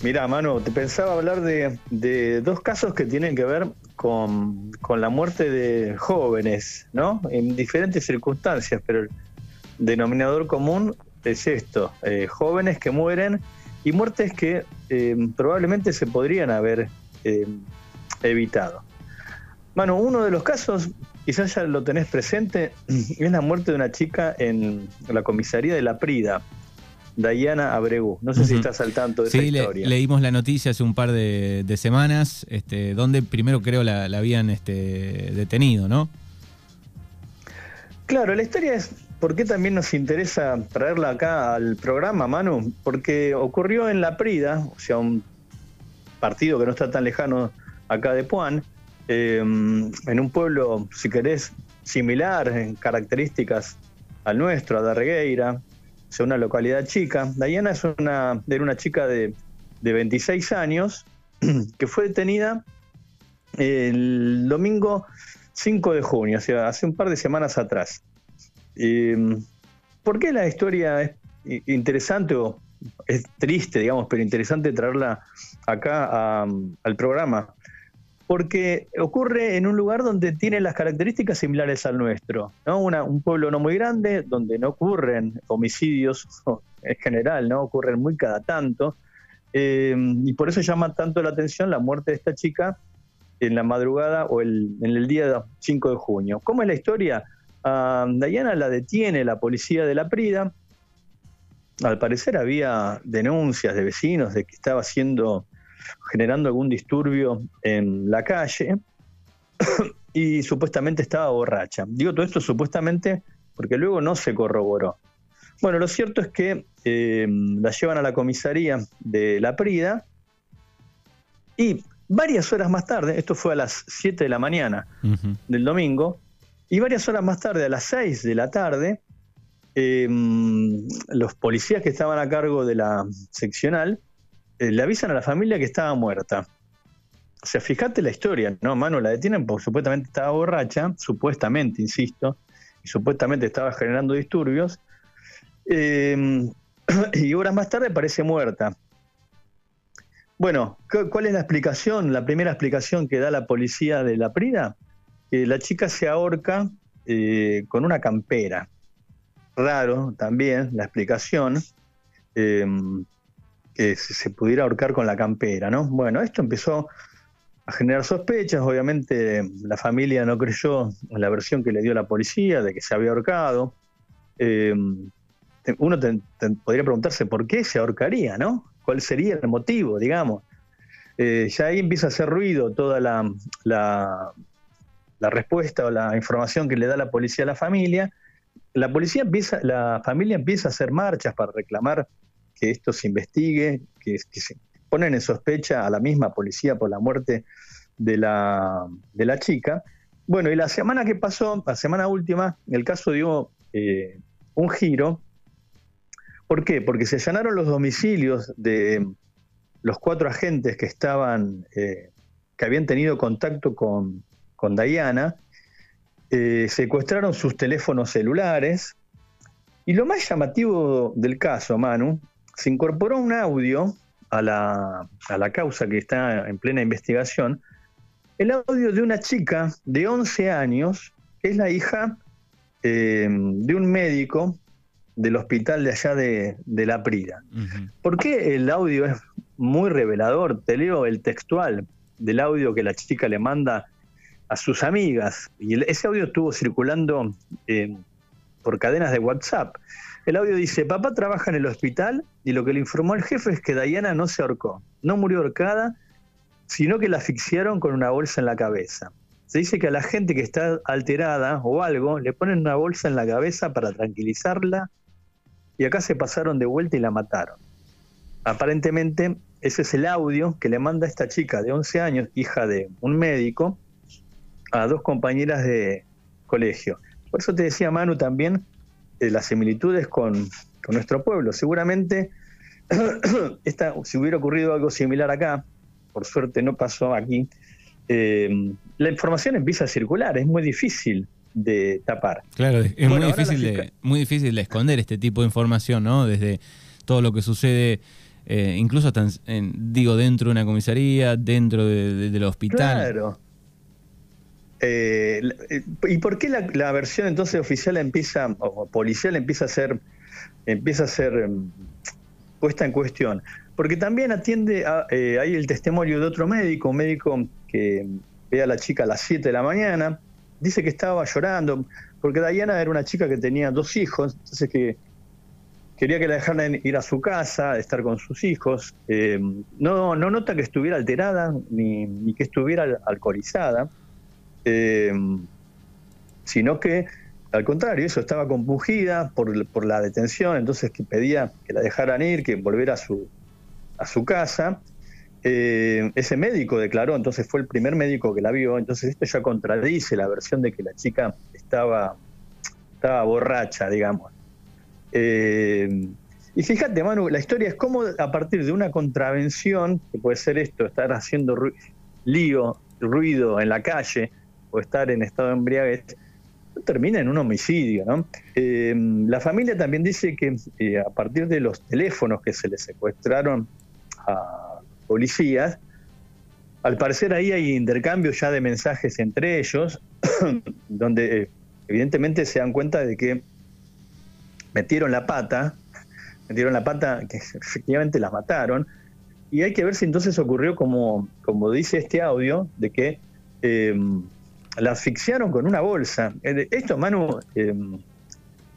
Mira, Manu, te pensaba hablar de, dos casos que tienen que ver con, la muerte de jóvenes, ¿no? En diferentes circunstancias, pero el denominador común es esto, eh, jóvenes que mueren y muertes que eh, probablemente se podrían haber eh, evitado. Manu, uno de los casos, quizás ya lo tenés presente, es la muerte de una chica en la comisaría de La Prida, Diana Abregu. No sé si estás al tanto de esa historia. Sí, leímos la noticia hace un par de, semanas, este, donde primero creo la, habían este, detenido, ¿no? Claro, la historia es por qué también nos interesa traerla acá al programa, Manu, porque ocurrió en La Prida, o sea, un partido que no está tan lejano acá de Puan, em, en un pueblo, si querés, similar en características al nuestro, a Darregueira, es una localidad chica. Diana es una, era una chica de, 26 años que fue detenida el domingo 5 de junio, o sea, hace un par de semanas atrás. Em, ¿Por qué la historia es interesante o es triste, digamos, pero interesante traerla acá al programa? Porque ocurre en un lugar donde tiene las características similares al nuestro, ¿no? un pueblo no muy grande, donde no ocurren homicidios en general, ¿no? Ocurren muy cada tanto. Eh, y por eso llama tanto la atención la muerte de esta chica en la madrugada o en el día 5 de junio. ¿Cómo es la historia? A Diana la detiene la policía de la Prida. Al parecer había denuncias de vecinos de que estaba siendo generando algún disturbio en la calle y supuestamente estaba borracha. Digo todo esto supuestamente porque luego no se corroboró. Bueno, lo cierto es que eh, la llevan a la comisaría de La Prida y varias horas más tarde, esto fue a las 7 de la mañana del domingo, y varias horas más tarde, a las 6 de la tarde, eh, los policías que estaban a cargo de la seccional eh, le avisan a la familia que estaba muerta. O sea, fíjate la historia, ¿no? Manu la detienen porque supuestamente estaba borracha, supuestamente, insisto, y supuestamente estaba generando disturbios. Em, y horas más tarde parece muerta. Bueno, ¿cuál es la explicación? La primera explicación que da la policía de la Prida, que la chica se ahorca eh, con una campera. Raro también la explicación. Em, que se pudiera ahorcar con la campera, ¿no? Bueno, esto empezó a generar sospechas, obviamente la familia no creyó en la versión que le dio la policía de que se había ahorcado. Eh, uno podría preguntarse por qué se ahorcaría, ¿no? ¿Cuál sería el motivo, digamos? Eh, ya ahí empieza a hacer ruido toda la, la, la, respuesta o la información que le da la policía a la familia. La policía empieza, la familia empieza a hacer marchas para reclamar que esto se investigue, que, se ponen en sospecha a la misma policía por la muerte de la, de la chica. Bueno, y la semana que pasó, la semana última, el caso dio eh, un giro. ¿Por qué? Porque se allanaron los domicilios de los cuatro agentes que estaban, eh, que habían tenido contacto con, con Diana, eh, secuestraron sus teléfonos celulares. Y lo más llamativo del caso, Manu, se incorporó un audio a la, a la causa que está en plena investigación, el audio de una chica de 11 años, que es la hija eh, de un médico del hospital de allá de, La Prida. ¿Por qué el audio es muy revelador? Te leo el textual del audio que la chica le manda a sus amigas. Y ese audio estuvo circulando eh, por cadenas de WhatsApp. El audio dice, papá trabaja en el hospital y lo que le informó el jefe es que Diana no se ahorcó, no murió ahorcada, sino que la asfixiaron con una bolsa en la cabeza. Se dice que a la gente que está alterada o algo le ponen una bolsa en la cabeza para tranquilizarla y acá se pasaron de vuelta y la mataron. Aparentemente ese es el audio que le manda esta chica de 11 años, hija de un médico, a dos compañeras de colegio. Por eso te decía Manu también eh, las similitudes con, nuestro pueblo. Seguramente esta, si hubiera ocurrido algo similar acá, por suerte no pasó aquí, eh, la información empieza a circular, es muy difícil de tapar. Claro, es muy, difícil de, muy difícil de esconder este tipo de información, ¿no? Desde todo lo que sucede eh, incluso están, digo, dentro de una comisaría, dentro del hospital. Claro. Eh, ¿Y por qué la, versión entonces oficial empieza, o policial empieza a ser, empieza a ser em, puesta en cuestión? Porque también atiende, a, eh, hay el testimonio de otro médico, un médico que ve a la chica a las 7 de la mañana, dice que estaba llorando, porque Diana era una chica que tenía dos hijos, entonces que quería que la dejaran ir a su casa, estar con sus hijos. Eh, no, no nota que estuviera alterada ni que estuviera alcoholizada. Eh, sino que al contrario, eso estaba compungida por, por, la detención, entonces que pedía que la dejaran ir, que volviera a su, a su casa. Eh, ese médico declaró, entonces fue el primer médico que la vio, entonces esto ya contradice la versión de que la chica estaba, estaba borracha, digamos. Eh, y fíjate, Manu, la historia es cómo a partir de una contravención, que puede ser esto, estar haciendo lío, ruido en la calle, o estar en estado de embriaguez, termina en un homicidio. ¿no? Eh, la familia también dice que eh, a partir de los teléfonos que se le secuestraron a policías, al parecer ahí hay intercambios ya de mensajes entre ellos, donde eh, evidentemente se dan cuenta de que metieron la pata, metieron la pata que efectivamente las mataron, y hay que ver si entonces ocurrió como, como dice este audio, de que la asfixiaron con una bolsa. Eh, esto, Manu, eh,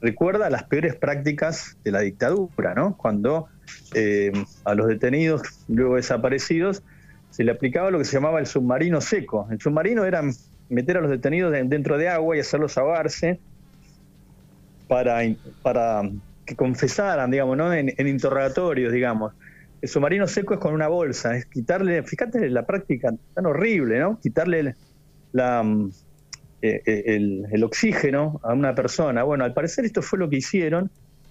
recuerda las peores prácticas de la dictadura, ¿no? Cuando eh, a los detenidos, luego desaparecidos, se le aplicaba lo que se llamaba el submarino seco. El submarino era meter a los detenidos dentro de agua y hacerlos ahogarse para, para que confesaran, digamos, ¿no? En, en, interrogatorios, digamos. El submarino seco es con una bolsa, es quitarle, fíjate la práctica tan horrible, ¿no? Quitarle la, mm, eh, eh, el, oxígeno a una persona. Bueno, al parecer esto fue lo que hicieron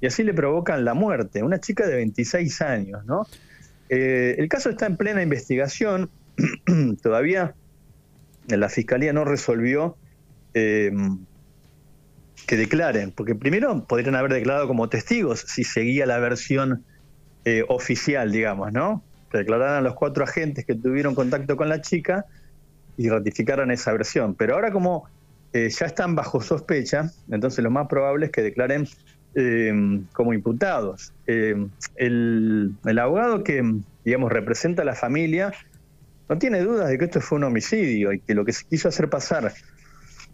y así le provocan la muerte. Una chica de 26 años, ¿no? Eh, el caso está en plena investigación. Todavía la fiscalía no resolvió que declaren, porque primero podrían haber declarado como testigos si seguía la versión oficial, digamos, ¿no? Que declararan los cuatro agentes que tuvieron contacto con la chica y ratificaran esa versión. Pero ahora como eh, ya están bajo sospecha, entonces lo más probable es que declaren eh, como imputados. Eh, el, abogado que, digamos, representa a la familia no tiene dudas de que esto fue un homicidio y que lo que se quiso hacer pasar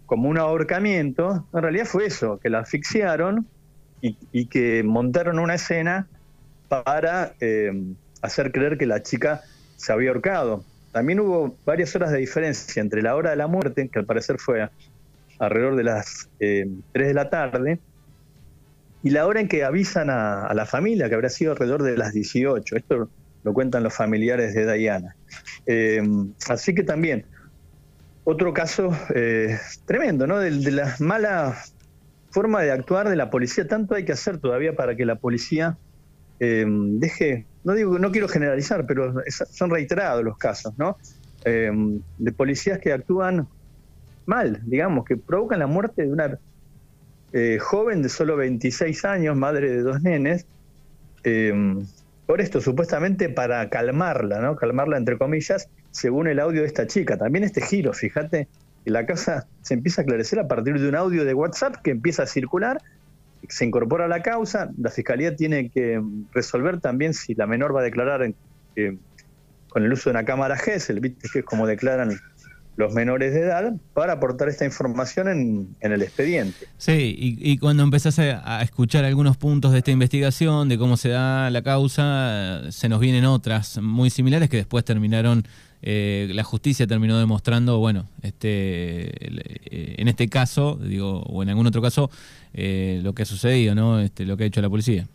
como un ahorcamiento, en realidad fue eso, que la asfixiaron y, y que montaron una escena para hacer creer que la chica se había ahorcado. También hubo varias horas de diferencia entre la hora de la muerte, que al parecer fue alrededor de las 3 eh, de la tarde, y la hora en que avisan a, la familia, que habrá sido alrededor de las 18. Esto lo cuentan los familiares de Diana. Eh, así que también, otro caso eh, tremendo, ¿no? De, de, la mala forma de actuar de la policía. Tanto hay que hacer todavía para que la policía deje no digo, no quiero generalizar, pero son reiterados los casos, ¿no? Em, de policías que actúan mal, digamos, que provocan la muerte de una eh, joven de solo 26 años, madre de dos nenes, em, por esto, supuestamente para calmarla, ¿no? Calmarla entre comillas, según el audio de esta chica. También este giro, fíjate, la casa se empieza a aclarecer a partir de un audio de WhatsApp que empieza a circular se incorpora a la causa, la fiscalía tiene que resolver también si la menor va a declarar con el uso de una cámara GES, que es como declaran los menores de edad, para aportar esta información en, el expediente. Sí, y, cuando empezás a, escuchar algunos puntos de esta investigación, de cómo se da la causa, se nos vienen otras muy similares que después terminaron eh, la justicia terminó demostrando, bueno, este, eh, en este caso, digo, o en algún otro caso, eh, lo que ha sucedido, ¿no? Este, lo que ha hecho la policía.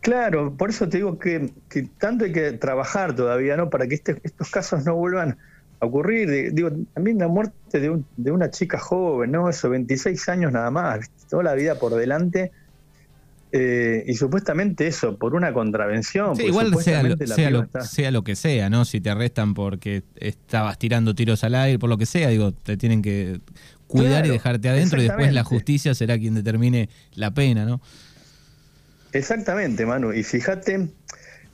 Claro, por eso te digo que, tanto hay que trabajar todavía, ¿no? Para que este, estos casos no vuelvan a ocurrir. Digo, también la muerte de, de una chica joven, ¿no? Eso, 26 años nada más, toda la vida por delante eh, y supuestamente eso, por una contravención. igual sea lo, sea, lo, que sea, ¿no? Si te arrestan porque estabas tirando tiros al aire, por lo que sea, digo, te tienen que cuidar y dejarte adentro y después la justicia será quien determine la pena, ¿no? Exactamente, Manu. Y fíjate,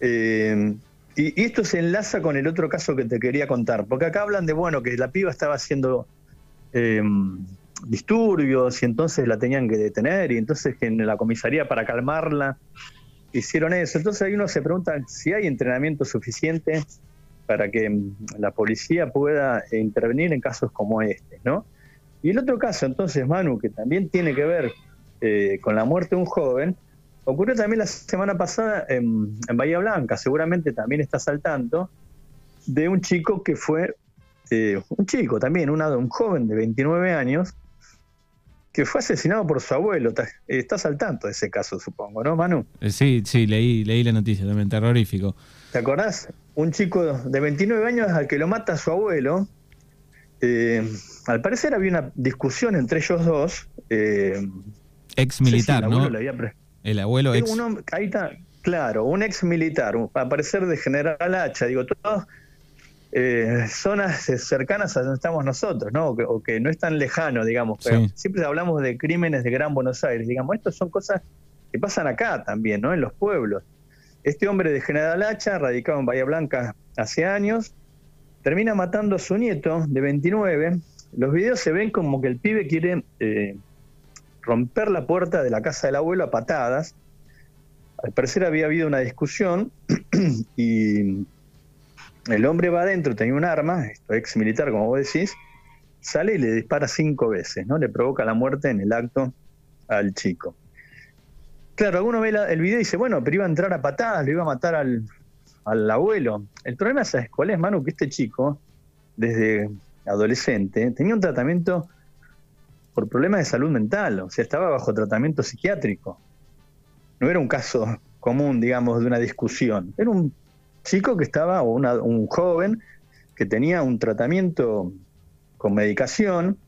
eh, y, esto se enlaza con el otro caso que te quería contar, porque acá hablan de, bueno, que la piba estaba haciendo eh, disturbios y entonces la tenían que detener y entonces en la comisaría para calmarla hicieron eso. Entonces ahí uno se pregunta si hay entrenamiento suficiente para que mm, la policía pueda intervenir en casos como este, ¿no? Y el otro caso, entonces, Manu, que también tiene que ver eh, con la muerte de un joven, ocurrió también la semana pasada en, Bahía Blanca, seguramente también está saltando, de un chico que fue, eh, un chico también, un, un joven de 29 años, que fue asesinado por su abuelo. Estás al tanto de ese caso, supongo, ¿no, Manu? Eh, sí, sí, leí, leí la noticia también, terrorífico. ¿Te acordás? Un chico de 29 años al que lo mata su abuelo. Eh, al parecer había una discusión entre ellos dos. Eh, ex militar, ¿no? El abuelo ex. ahí está, claro, un ex militar, al parecer de General Hacha. Digo, todos eh, zonas cercanas a donde estamos nosotros, ¿no? O que, no es tan lejano, digamos. Pero siempre hablamos de crímenes de Gran Buenos Aires. Digamos, estas son cosas que pasan acá también, ¿no? En los pueblos. Este hombre de General Hacha, radicado en Bahía Blanca hace años, termina matando a su nieto de 29. Los videos se ven como que el pibe quiere eh, romper la puerta de la casa del abuelo a patadas. Al parecer había habido una discusión y el hombre va adentro, tenía un arma, ex militar, como vos decís, sale y le dispara cinco veces, ¿no? Le provoca la muerte en el acto al chico. Claro, alguno ve el video y dice, bueno, pero iba a entrar a patadas, le iba a matar al, abuelo. El problema es, cuál es, Manu? Que este chico, desde adolescente, tenía un tratamiento por problemas de salud mental, o sea, estaba bajo tratamiento psiquiátrico. No era un caso común, digamos, de una discusión, era un chico que estaba, o un joven que tenía un tratamiento con medicación,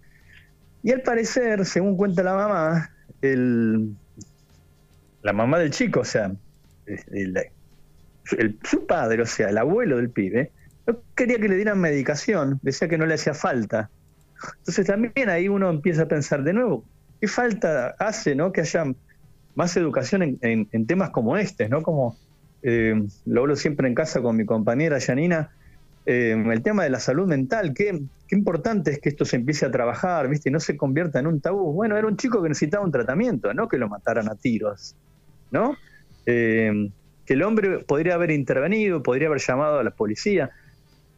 y al parecer, según cuenta la mamá, el, la mamá del chico, o sea, su padre, o sea, el abuelo del pibe, no quería que le dieran medicación, decía que no le hacía falta. Entonces también ahí uno empieza a pensar de nuevo, ¿qué falta hace no que haya más educación en, temas como este, ¿no? Como eh, lo hablo siempre en casa con mi compañera Janina, eh, el tema de la salud mental, qué, importante es que esto se empiece a trabajar, ¿viste? Y no se convierta en un tabú. Bueno, era un chico que necesitaba un tratamiento, no que lo mataran a tiros, ¿no? Eh, que el hombre podría haber intervenido, podría haber llamado a la policía.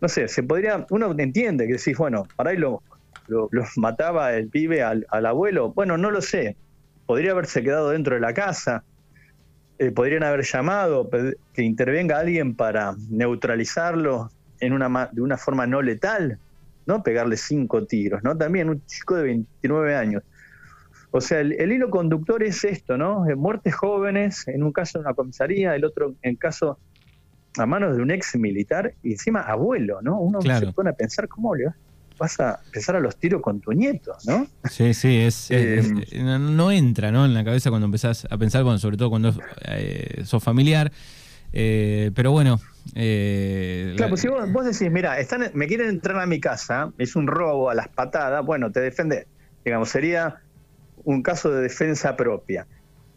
No sé, se podría, uno entiende que decís, bueno, para ahí lo, mataba el pibe al, abuelo. Bueno, no lo sé. Podría haberse quedado dentro de la casa. Eh, podrían haber llamado, que intervenga alguien para neutralizarlo en una, de una forma no letal, ¿no? Pegarle cinco tiros, ¿no? También un chico de 29 años. O sea, el, hilo conductor es esto, ¿no? Eh, muertes jóvenes, en un caso en una comisaría, el otro en caso a manos de un ex militar y encima abuelo, ¿no? Uno se pone a pensar cómo le vas a empezar a los tiros con tu nieto, ¿no? Sí, sí, es, eh, no entra, ¿no? En la cabeza cuando empezás a pensar, bueno, sobre todo cuando eh, sos familiar. pero bueno. claro, pues si vos, decís, mira, están, me quieren entrar a mi casa, es un robo a las patadas, bueno, te defiende, digamos, sería un caso de defensa propia.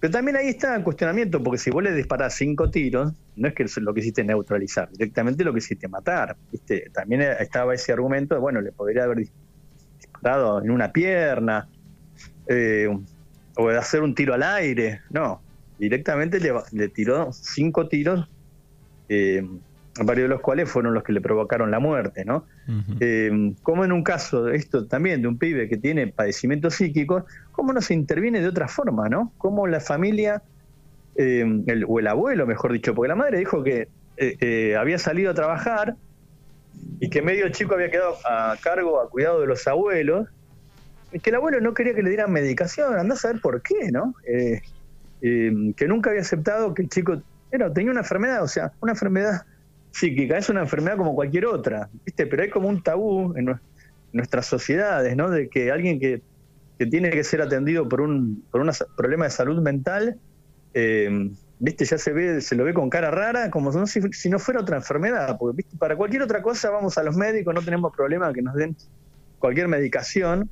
Pero también ahí está el cuestionamiento, porque si vos le disparás cinco tiros, no es que lo que hiciste neutralizar, directamente lo que hiciste matar. ¿viste? También estaba ese argumento de, bueno, le podría haber disparado en una pierna, eh, o hacer un tiro al aire. No, directamente le, tiró cinco tiros eh, varios de los cuales fueron los que le provocaron la muerte, ¿no? Eh, como en un caso, esto también de un pibe que tiene padecimientos psíquicos, ¿cómo no se interviene de otra forma, ¿no? Cómo la familia, eh, o el abuelo, mejor dicho, porque la madre dijo que eh, había salido a trabajar y que medio chico había quedado a cargo, a cuidado de los abuelos, y que el abuelo no quería que le dieran medicación, andá a saber por qué, ¿no? que nunca había aceptado que el chico era, tenía una enfermedad, o sea, una enfermedad psíquica, es una enfermedad como cualquier otra, ¿viste? Pero hay como un tabú en nuestras sociedades, ¿no? De que alguien que, tiene que ser atendido por un, por un problema de salud mental, eh, ¿viste? Ya se ve, se lo ve con cara rara, como si, si, no fuera otra enfermedad, porque ¿viste? para cualquier otra cosa vamos a los médicos, no tenemos problema que nos den cualquier medicación,